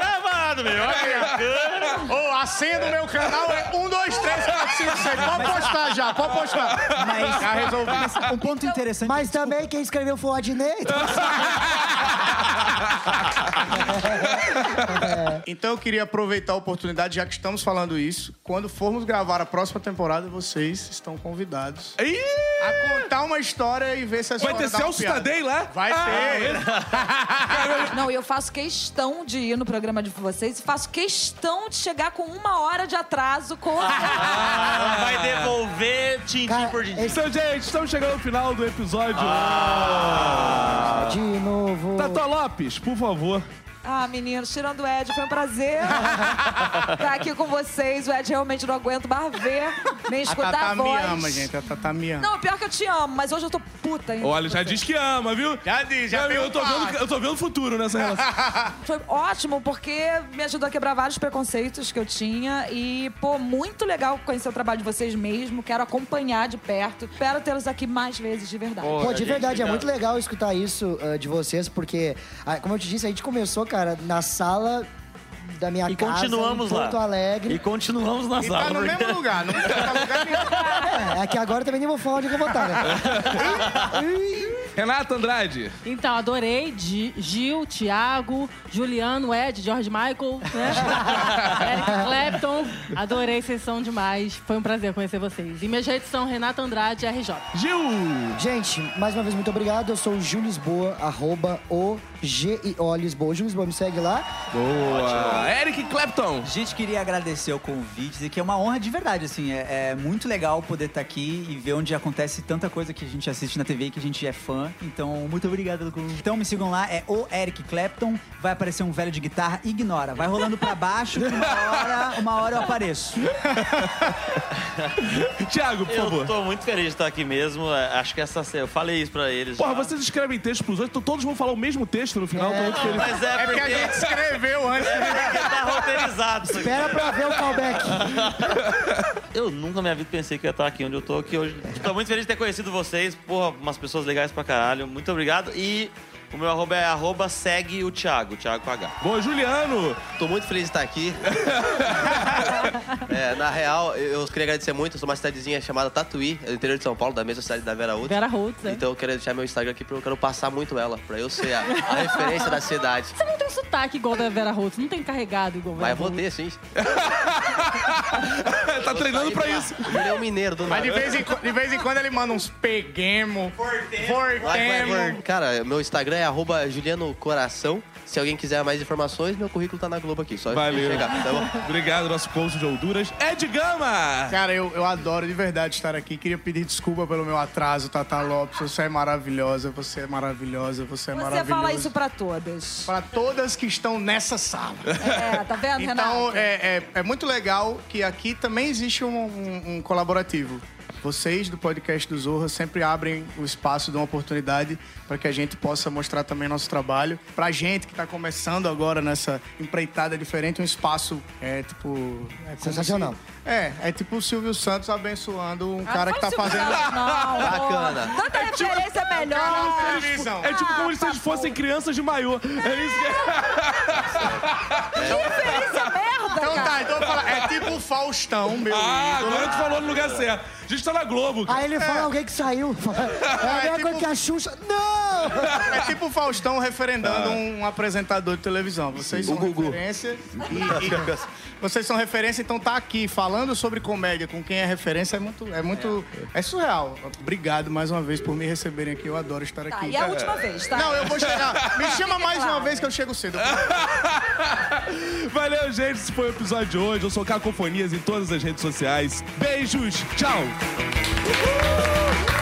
gravado, meu. Ô, a senha do meu canal é 1, 2, 3, 4, 5, 6. Pode postar já, pode postar. Mas, Já resolvi. mas um ponto interessante... Mas também quem escreveu foi o Adnei. então- Então eu queria aproveitar a oportunidade, já que estamos falando isso. Quando formos gravar a próxima temporada, vocês estão convidados Ih! a contar uma história e ver se a Vai ter Celso. Tadei lá? Vai Ah, ter. Não, e eu faço questão de ir no programa de vocês e faço questão de chegar com uma hora de atraso com Ela vai devolver tintim Cara, por tintim. esse- Então, gente, estamos chegando ao final do episódio. De novo. Tata Lopes, por favor. Ah, meninos, tirando o Ed, foi um prazer estar aqui com vocês. O Ed realmente não aguento mais ver, nem A escutar Tatá a voz. me ama, gente. A Tatá me ama. Não, pior que eu te amo, mas hoje eu tô puta ainda. Olha, já diz que ama, viu? Já disse, já eu, tem eu, tô vendo, eu tô vendo o futuro nessa relação. Foi ótimo, porque me ajudou a quebrar vários preconceitos que eu tinha. E, pô, muito legal conhecer o trabalho de vocês mesmo. Quero acompanhar de perto. Espero tê-los aqui mais vezes, de verdade. Pô, de gente, verdade, é muito legal escutar isso ah, de vocês, porque, ah, como eu te disse, a gente começou, cara, na sala da minha E casa continuamos em lá. Porto Alegre. E continuamos na E sala. tá no porque- mesmo lugar, não tá no lugar nenhum. É, é que agora também nem vou falar onde eu vou botar, né? Renata Andrade. Então, adorei Gi- Gil, Thiago, Juliano, Ed, George Michael, né? Eric Clapton. Adorei, vocês são demais. Foi um prazer conhecer vocês. E minhas redes são Renata Andrade RJ. Gil. Gente, mais uma vez, muito obrigado. Eu sou o Gil Lisboa, arroba o G-I-O Lisboa. Gil Lisboa, me segue lá. Boa. Eric Clapton. A gente queria agradecer o convite, dizer que é uma honra de verdade, assim. É, é muito legal poder estar aqui e ver onde acontece tanta coisa que a gente assiste na TV e que a gente é fã. Então, muito obrigado pelo convite. Então, me sigam lá, é o Eric Clapton. Vai aparecer um velho de guitarra, ignora. Vai rolando pra baixo, que uma hora, uma hora eu apareço. Thiago, por favor. Eu tô muito feliz de estar aqui mesmo. É, Acho que essa. Eu falei isso pra eles. Porra, já. vocês escrevem texto pros outros, então todos vão falar o mesmo texto no final. Tô muito feliz. Mas é É porque a porque, gente escreveu antes. porque tá roteirizado. Espera pra ver o callback. Eu nunca na minha vida pensei que ia estar aqui onde eu tô aqui hoje. Tô muito feliz de ter conhecido vocês. Porra, umas pessoas legais pra caralho. Muito obrigado. E o meu arroba é arroba segue o Thiago, Thiago com H. Boa, Juliano. Tô muito feliz de estar aqui. É, na real, eu queria agradecer muito. Eu sou uma cidadezinha chamada Tatuí, é do interior de São Paulo, da mesma cidade da Vera Outro. Vera Holtz, é. Então eu quero deixar meu Instagram aqui porque eu quero passar muito ela, pra eu ser a, a referência da cidade. Você não tem sotaque igual da Vera Holtz, não tem carregado igual Vera Mas vou ter, sim. tá treinando pra isso. Ele é um mineiro do Mas de nada. vez, em, de vez em quando ele manda uns peguemo, Vai, vai, vai. fortemo. Cara, meu Instagram é arroba Juliano Coração. Se alguém quiser mais informações, meu currículo tá na Globo aqui. Só Valeu. chegar, tá bom? Obrigado, nosso coach de Honduras. Ed Gama. Cara, eu, eu adoro de verdade estar aqui. Queria pedir desculpa pelo meu atraso, Tata Lopes. Você é maravilhosa, você é maravilhosa, você é Você maravilhosa. fala isso pra todas. Para todas que estão nessa sala. É, tá vendo, Então, Renata? é, é, é muito legal que aqui também existe um, um- um colaborativo. Vocês do podcast do Zorra sempre abrem o espaço, dão uma oportunidade para que a gente possa mostrar também nosso trabalho. Pra gente que está começando agora nessa empreitada diferente, um espaço é tipo. É Sensacional. se- é, é tipo o Silvio Santos abençoando um Ah, cara que tá isso fazendo. Não, Bacana. Tanta referência é melhor. televisão. É tipo como se eles fossem crianças de maiô. É isso que Que referência merda! Então cara. tá, então eu vou falar. É tipo o Faustão, meu Ah, ídolo. agora tu falou no lugar certo. A gente tá na Globo. cara. Aí ele fala alguém que saiu. É a mesma tipo- coisa que a Xuxa. Não! É tipo o Faustão referendando um apresentador de televisão. Vocês são O Gugu. referência. E, vocês são referência, então tá aqui falando sobre comédia com quem é referência é muito. É muito. É surreal. Obrigado mais uma vez por me receberem aqui. Eu adoro estar Tá, aqui. e a última vez, tá? Não, eu vou chegar. Me chama mais claro. uma vez que eu chego cedo. Valeu, gente. Esse foi o episódio de hoje. Eu sou Cacofonias em todas as redes sociais. Beijos. Tchau. Uhul!